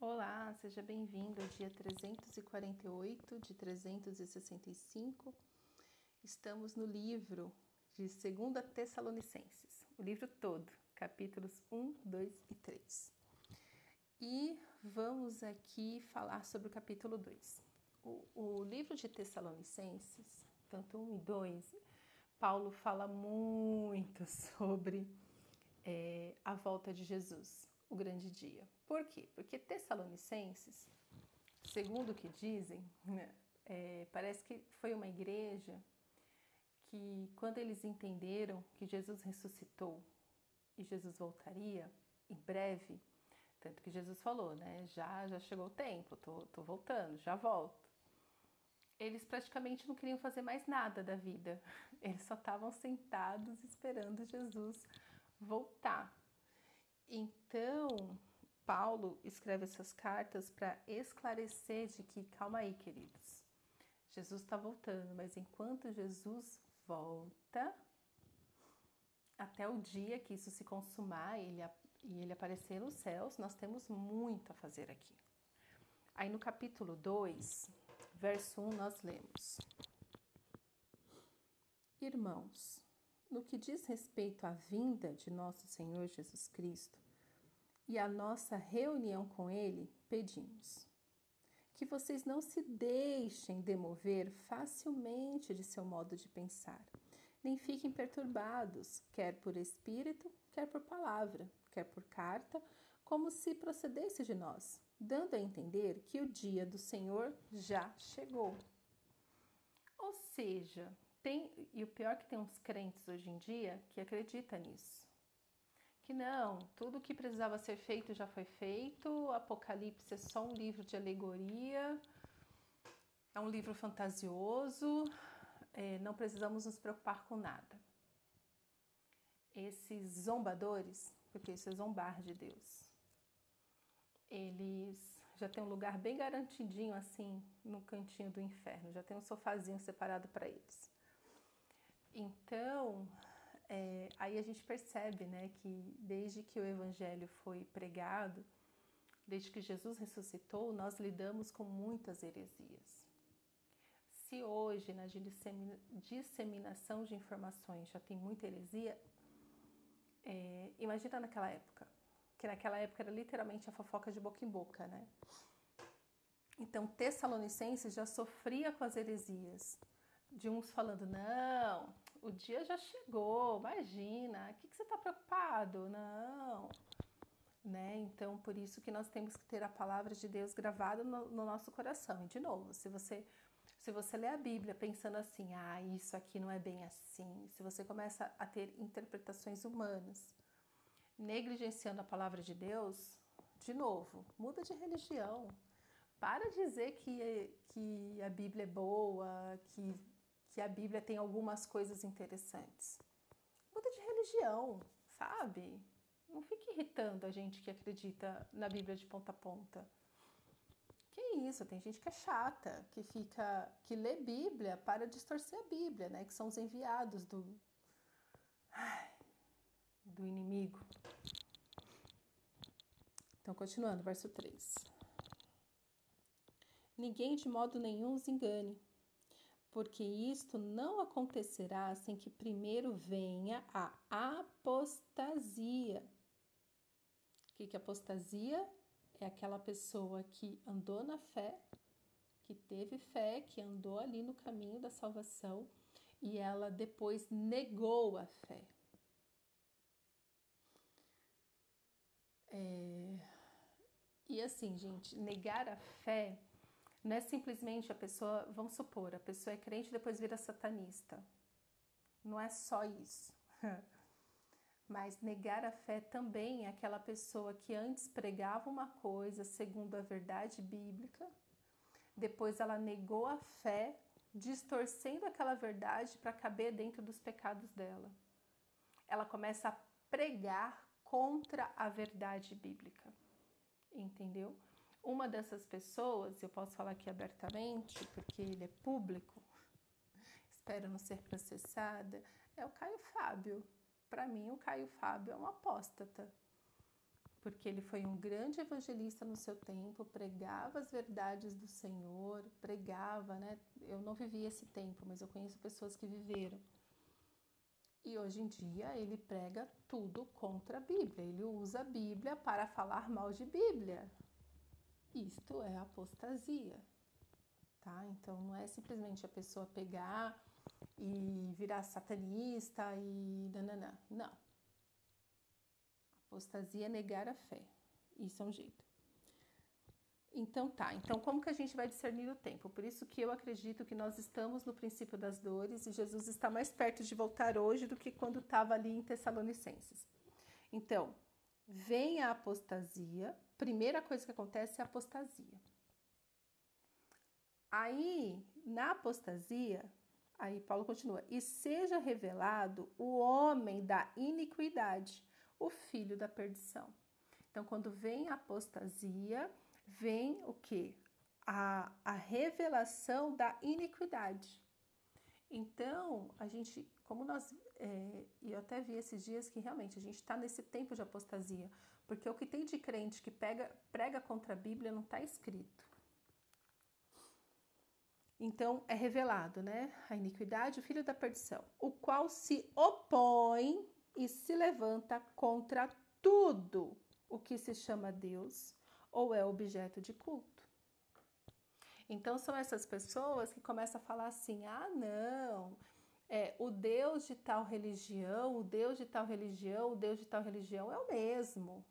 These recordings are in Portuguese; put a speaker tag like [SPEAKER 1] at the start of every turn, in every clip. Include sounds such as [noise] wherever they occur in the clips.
[SPEAKER 1] Olá, seja bem-vindo ao dia 348 de 365. Estamos no livro de 2 Tessalonicenses, o livro todo, capítulos 1, 2 e 3. E vamos aqui falar sobre o capítulo 2. O, o livro de Tessalonicenses, tanto 1 e 2, Paulo fala muito sobre é, a volta de Jesus, o grande dia. Por quê? Porque Tessalonicenses, segundo o que dizem, né, é, parece que foi uma igreja que, quando eles entenderam que Jesus ressuscitou e Jesus voltaria em breve, tanto que Jesus falou, né? Já, já chegou o tempo, tô, tô voltando, já volto. Eles praticamente não queriam fazer mais nada da vida. [laughs] Eles só estavam sentados esperando Jesus voltar. Então, Paulo escreve essas cartas para esclarecer de que, calma aí, queridos, Jesus está voltando, mas enquanto Jesus volta, até o dia que isso se consumar ele, e ele aparecer nos céus, nós temos muito a fazer aqui. Aí no capítulo 2, verso 1, nós lemos: Irmãos, no que diz respeito à vinda de nosso Senhor Jesus Cristo, e a nossa reunião com Ele, pedimos que vocês não se deixem demover facilmente de seu modo de pensar, nem fiquem perturbados, quer por espírito, quer por palavra, quer por carta, como se procedesse de nós, dando a entender que o dia do Senhor já chegou. Ou seja, tem, e o pior é que tem uns crentes hoje em dia que acredita nisso que não, tudo que precisava ser feito já foi feito, Apocalipse é só um livro de alegoria, é um livro fantasioso, é, não precisamos nos preocupar com nada. Esses zombadores, porque isso é zombar de Deus, eles já têm um lugar bem garantidinho assim no cantinho do inferno, já tem um sofazinho separado para eles. Então, é, aí a gente percebe né, que desde que o Evangelho foi pregado, desde que Jesus ressuscitou, nós lidamos com muitas heresias. Se hoje na disseminação de informações já tem muita heresia, é, imagina naquela época, que naquela época era literalmente a fofoca de boca em boca, né? Então, Tessalonicenses já sofria com as heresias, de uns falando, não, o dia já chegou, imagina, o que, que você está preocupado? Não. Né? Então, por isso que nós temos que ter a palavra de Deus gravada no, no nosso coração. E, de novo, se você se você lê a Bíblia pensando assim, ah, isso aqui não é bem assim, se você começa a ter interpretações humanas, negligenciando a palavra de Deus, de novo, muda de religião. Para dizer que, que a Bíblia é boa, que que a Bíblia tem algumas coisas interessantes. Muda de religião, sabe? Não fique irritando a gente que acredita na Bíblia de ponta a ponta. Que isso, tem gente que é chata, que fica, que lê Bíblia para distorcer a Bíblia, né? Que são os enviados do do inimigo. Então, continuando, verso 3. Ninguém de modo nenhum os engane porque isto não acontecerá sem que primeiro venha a apostasia. O que, é apostasia? É aquela pessoa que andou na fé, que teve fé, que andou ali no caminho da salvação e ela depois negou a fé. É... E assim, gente, negar a fé não é simplesmente a pessoa, vamos supor, a pessoa é crente e depois vira satanista. Não é só isso. [laughs] Mas negar a fé também é aquela pessoa que antes pregava uma coisa segundo a verdade bíblica, depois ela negou a fé, distorcendo aquela verdade para caber dentro dos pecados dela. Ela começa a pregar contra a verdade bíblica. Entendeu? Uma dessas pessoas, eu posso falar aqui abertamente, porque ele é público, espero não ser processada, é o Caio Fábio. Para mim, o Caio Fábio é um apóstata. porque ele foi um grande evangelista no seu tempo, pregava as verdades do Senhor, pregava, né? Eu não vivi esse tempo, mas eu conheço pessoas que viveram. E hoje em dia ele prega tudo contra a Bíblia. Ele usa a Bíblia para falar mal de Bíblia. Isto é apostasia, tá? Então não é simplesmente a pessoa pegar e virar satanista e nananã. Não. Apostasia é negar a fé. Isso é um jeito. Então tá, então como que a gente vai discernir o tempo? Por isso que eu acredito que nós estamos no princípio das dores e Jesus está mais perto de voltar hoje do que quando estava ali em Tessalonicenses. Então, vem a apostasia, primeira coisa que acontece é a apostasia. Aí, na apostasia, aí Paulo continua: e seja revelado o homem da iniquidade, o filho da perdição. Então, quando vem a apostasia, vem o que? A, a revelação da iniquidade. Então, a gente, como nós, é, e eu até vi esses dias que realmente a gente está nesse tempo de apostasia, porque o que tem de crente que pega, prega contra a Bíblia não está escrito. Então, é revelado, né? A iniquidade, o filho da perdição, o qual se opõe e se levanta contra tudo o que se chama Deus ou é objeto de culto. Então são essas pessoas que começam a falar assim: ah, não, é, o Deus de tal religião, o Deus de tal religião, o Deus de tal religião é o mesmo.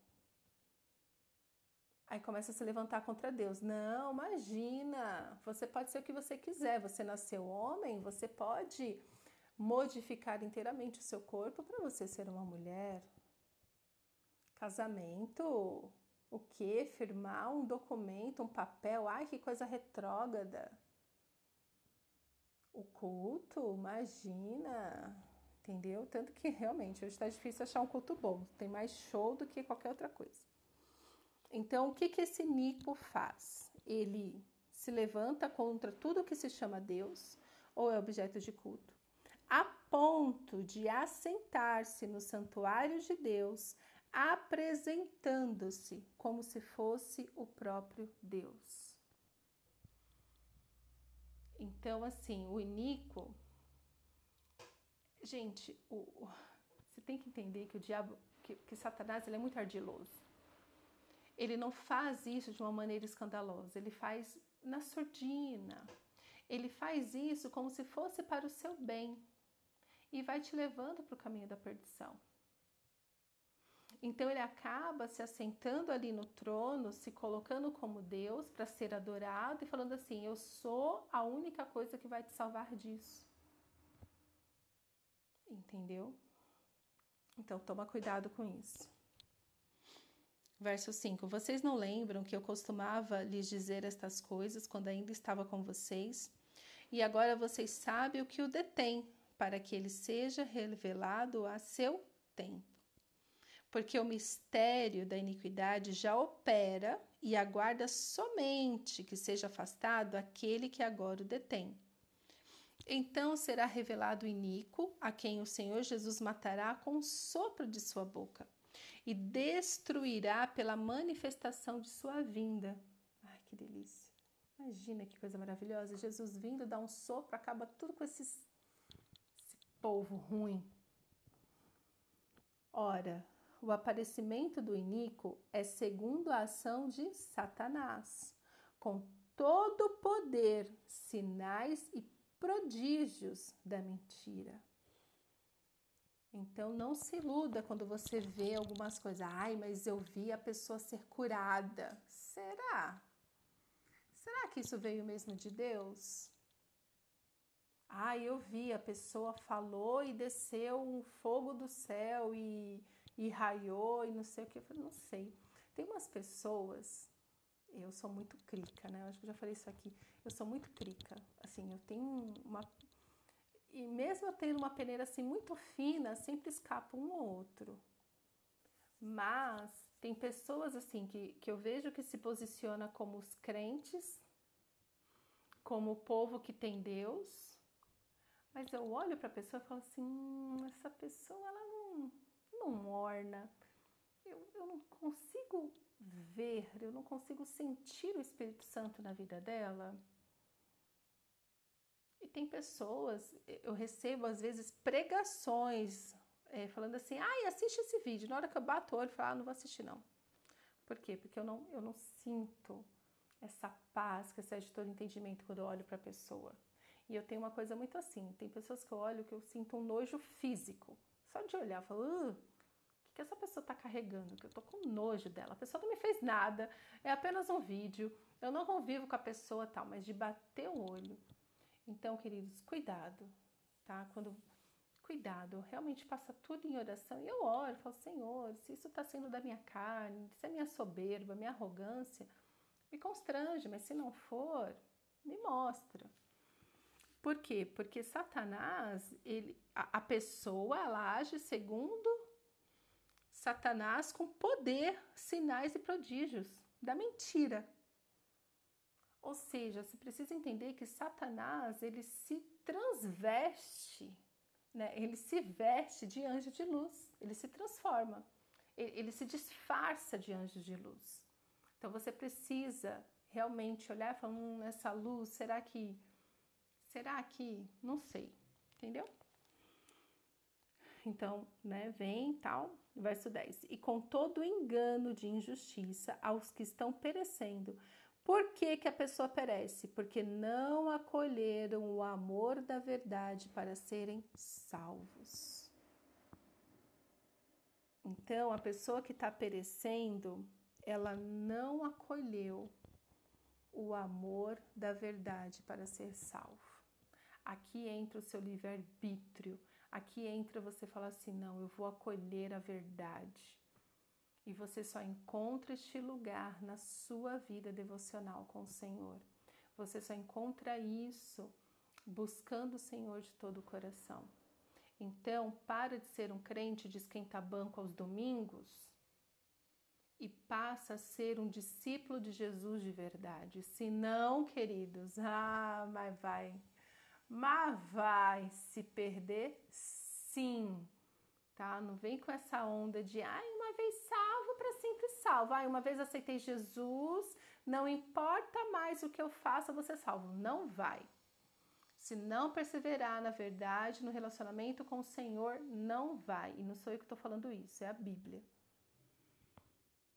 [SPEAKER 1] Aí começa a se levantar contra Deus. Não, imagina, você pode ser o que você quiser. Você nasceu homem, você pode modificar inteiramente o seu corpo para você ser uma mulher. Casamento, o que? Firmar um documento, um papel? Ai, que coisa retrógrada. O culto, imagina. Entendeu? Tanto que realmente hoje está difícil achar um culto bom. Tem mais show do que qualquer outra coisa. Então, o que, que esse Nico faz? Ele se levanta contra tudo que se chama Deus ou é objeto de culto, a ponto de assentar-se no santuário de Deus, apresentando-se como se fosse o próprio Deus. Então, assim, o iníquo. Gente, o, você tem que entender que o diabo, que, que Satanás, ele é muito ardiloso. Ele não faz isso de uma maneira escandalosa, ele faz na surdina. Ele faz isso como se fosse para o seu bem e vai te levando para o caminho da perdição. Então ele acaba se assentando ali no trono, se colocando como Deus para ser adorado e falando assim: Eu sou a única coisa que vai te salvar disso. Entendeu? Então toma cuidado com isso. Verso 5: Vocês não lembram que eu costumava lhes dizer estas coisas quando ainda estava com vocês? E agora vocês sabem o que o detém, para que ele seja revelado a seu tempo porque o mistério da iniquidade já opera e aguarda somente que seja afastado aquele que agora o detém. Então será revelado o iníquo, a quem o Senhor Jesus matará com o sopro de sua boca, e destruirá pela manifestação de sua vinda. Ai, que delícia! Imagina que coisa maravilhosa! Jesus vindo, dá um sopro, acaba tudo com esses, esse povo ruim. Ora, o aparecimento do iníquo é segundo a ação de Satanás, com todo o poder, sinais e prodígios da mentira. Então não se iluda quando você vê algumas coisas. Ai, mas eu vi a pessoa ser curada. Será? Será que isso veio mesmo de Deus? Ai, eu vi, a pessoa falou e desceu um fogo do céu e e raiou e não sei o que. Eu falei, não sei. Tem umas pessoas, eu sou muito crica, né? Eu acho que eu já falei isso aqui. Eu sou muito crica. Assim, eu tenho uma. E mesmo eu tendo uma peneira assim muito fina, sempre escapa um ou outro. Mas tem pessoas assim que, que eu vejo que se posiciona como os crentes, como o povo que tem Deus, mas eu olho para a pessoa e falo assim: hum, essa pessoa ela não não morna. eu, eu não consigo ver, eu não consigo sentir o Espírito Santo na vida dela. E tem pessoas, eu recebo às vezes pregações é, falando assim, ai, assiste esse vídeo. Na hora que eu bato o olho, eu falo, ah, não vou assistir não. Por quê? Porque eu não, eu não sinto essa paz que excede todo entendimento quando eu olho para a pessoa. E eu tenho uma coisa muito assim, tem pessoas que eu olho que eu sinto um nojo físico. Só de olhar, eu falo, uh, o que, que essa pessoa está carregando? Que eu tô com nojo dela. A pessoa não me fez nada, é apenas um vídeo. Eu não convivo com a pessoa tal, mas de bater o olho. Então, queridos, cuidado, tá? Quando cuidado, realmente passa tudo em oração. E eu oro, falo, Senhor, se isso está sendo da minha carne, se é minha soberba, minha arrogância, me constrange, mas se não for, me mostra. Por quê? Porque Satanás, ele, a, a pessoa, ela age segundo Satanás com poder, sinais e prodígios da mentira. Ou seja, você precisa entender que Satanás, ele se transveste né? Ele se veste de anjo de luz, ele se transforma, ele, se disfarça de anjo de luz. Então você precisa realmente olhar e falar: hum, essa luz, será que. Será que. Não sei, entendeu? Então, né, vem tal, verso 10. E com todo engano de injustiça aos que estão perecendo, por que, que a pessoa perece? Porque não acolheram o amor da verdade para serem salvos. Então, a pessoa que está perecendo, ela não acolheu o amor da verdade para ser salvo. Aqui entra o seu livre-arbítrio. Aqui entra você falar assim: não, eu vou acolher a verdade. E você só encontra este lugar na sua vida devocional com o Senhor. Você só encontra isso buscando o Senhor de todo o coração. Então, para de ser um crente de esquentar banco aos domingos e passa a ser um discípulo de Jesus de verdade. Se não, queridos, ah, mas vai, mas vai se perder sim, tá? Não vem com essa onda de, ai, uma vez salvo para sempre salvo. Ai, uma vez aceitei Jesus, não importa mais o que eu faça, você salvo. Não vai. Se não perseverar na verdade, no relacionamento com o Senhor, não vai. E não sou eu que estou falando isso, é a Bíblia.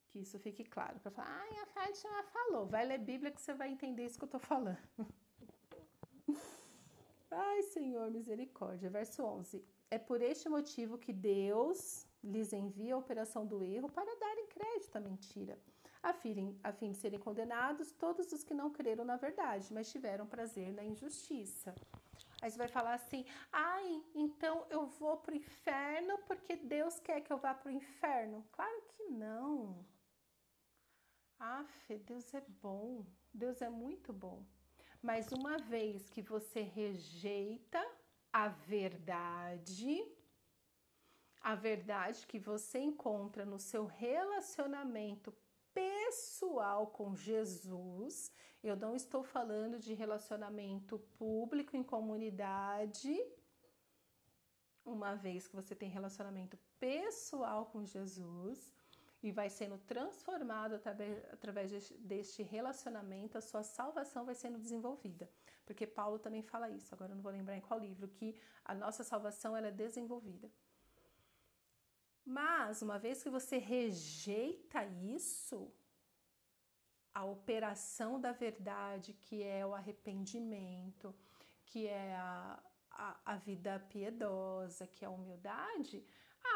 [SPEAKER 1] Que isso fique claro. Para falar, ai, a Fátima falou. Vai ler Bíblia que você vai entender isso que eu estou falando. [laughs] ai, Senhor, misericórdia. Verso 11. É por este motivo que Deus lhes envia a operação do erro para darem crédito à mentira, a fim, a fim de serem condenados todos os que não creram na verdade, mas tiveram prazer na injustiça. Aí você vai falar assim: ai, então eu vou para o inferno porque Deus quer que eu vá para o inferno? Claro que não. Aff, Deus é bom, Deus é muito bom. Mas uma vez que você rejeita a verdade, a verdade que você encontra no seu relacionamento pessoal com Jesus. Eu não estou falando de relacionamento público em comunidade. Uma vez que você tem relacionamento pessoal com Jesus e vai sendo transformado através, deste relacionamento, a sua salvação vai sendo desenvolvida. Porque Paulo também fala isso, agora eu não vou lembrar em qual livro, que a nossa salvação ela é desenvolvida. Mas, uma vez que você rejeita isso, a operação da verdade, que é o arrependimento, que é a, a, a vida piedosa, que é a humildade,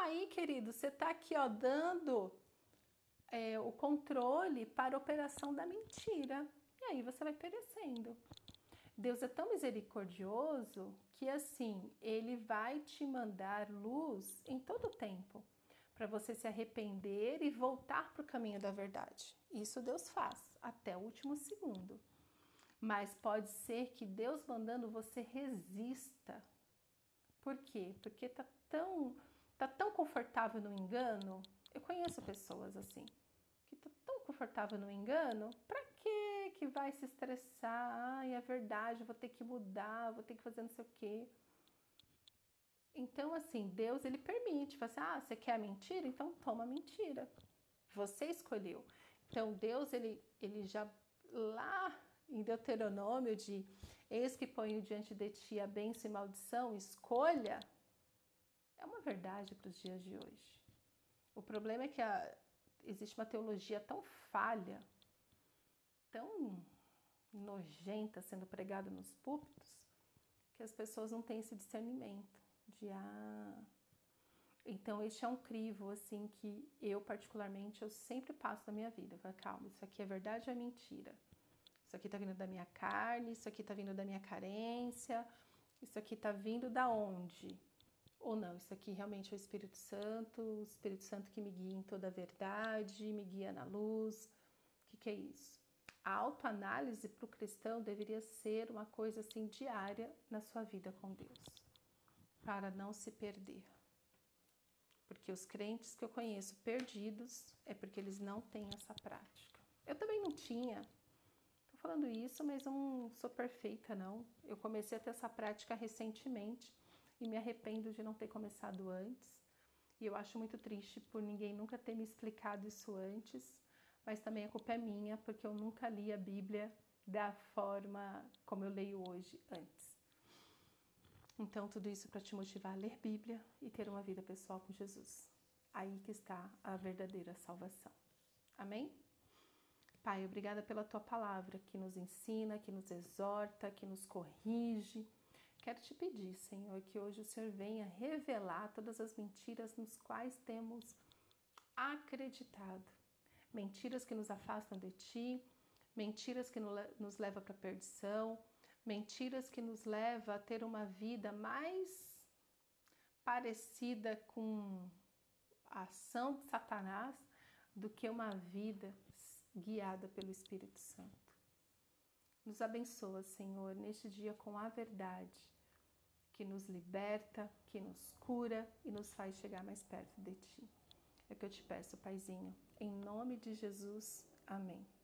[SPEAKER 1] aí, querido, você está aqui ó, dando é, o controle para a operação da mentira. E aí você vai perecendo. Deus é tão misericordioso que assim, ele vai te mandar luz em todo o tempo para você se arrepender e voltar para o caminho da verdade. Isso Deus faz até o último segundo. Mas pode ser que Deus mandando você resista. Por quê? Porque tá tão tá tão confortável no engano. Eu conheço pessoas assim, que tá tão confortável no engano, para que que vai se estressar? Ai, é verdade, vou ter que mudar, vou ter que fazer não sei o quê. Então, assim, Deus ele permite, fala assim, ah, você quer mentira? Então toma mentira. Você escolheu. Então, Deus, ele, ele já lá em Deuteronômio de eis que ponho diante de ti a bênção e maldição, escolha, é uma verdade para os dias de hoje. O problema é que a, existe uma teologia tão falha, tão nojenta sendo pregada nos púlpitos, que as pessoas não têm esse discernimento de ah. Então, este é um crivo, assim, que eu, particularmente, eu sempre passo na minha vida. Falo, calma, isso aqui é verdade ou é mentira? Isso aqui tá vindo da minha carne, isso aqui tá vindo da minha carência, isso aqui tá vindo da onde? Ou não, isso aqui realmente é o Espírito Santo, o Espírito Santo que me guia em toda a verdade, me guia na luz. O que, que é isso? A autoanálise para o cristão deveria ser uma coisa assim diária na sua vida com Deus para não se perder. Porque os crentes que eu conheço perdidos é porque eles não têm essa prática. Eu também não tinha. Tô falando isso, mas não sou perfeita, não. Eu comecei a ter essa prática recentemente e me arrependo de não ter começado antes. E eu acho muito triste por ninguém nunca ter me explicado isso antes, mas também a culpa é minha porque eu nunca li a Bíblia da forma como eu leio hoje antes. Então, tudo isso para te motivar a ler Bíblia e ter uma vida pessoal com Jesus. Aí que está a verdadeira salvação. Amém? Pai, obrigada pela tua palavra que nos ensina, que nos exorta, que nos corrige. Quero te pedir, Senhor, que hoje o Senhor venha revelar todas as mentiras nos quais temos acreditado. Mentiras que nos afastam de ti, mentiras que nos levam para a perdição, mentiras que nos leva a ter uma vida mais parecida com a ação de Satanás do que uma vida guiada pelo Espírito Santo. Nos abençoa, Senhor, neste dia com a verdade que nos liberta, que nos cura e nos faz chegar mais perto de Ti. É o que eu te peço, Paizinho. Em nome de Jesus. Amém.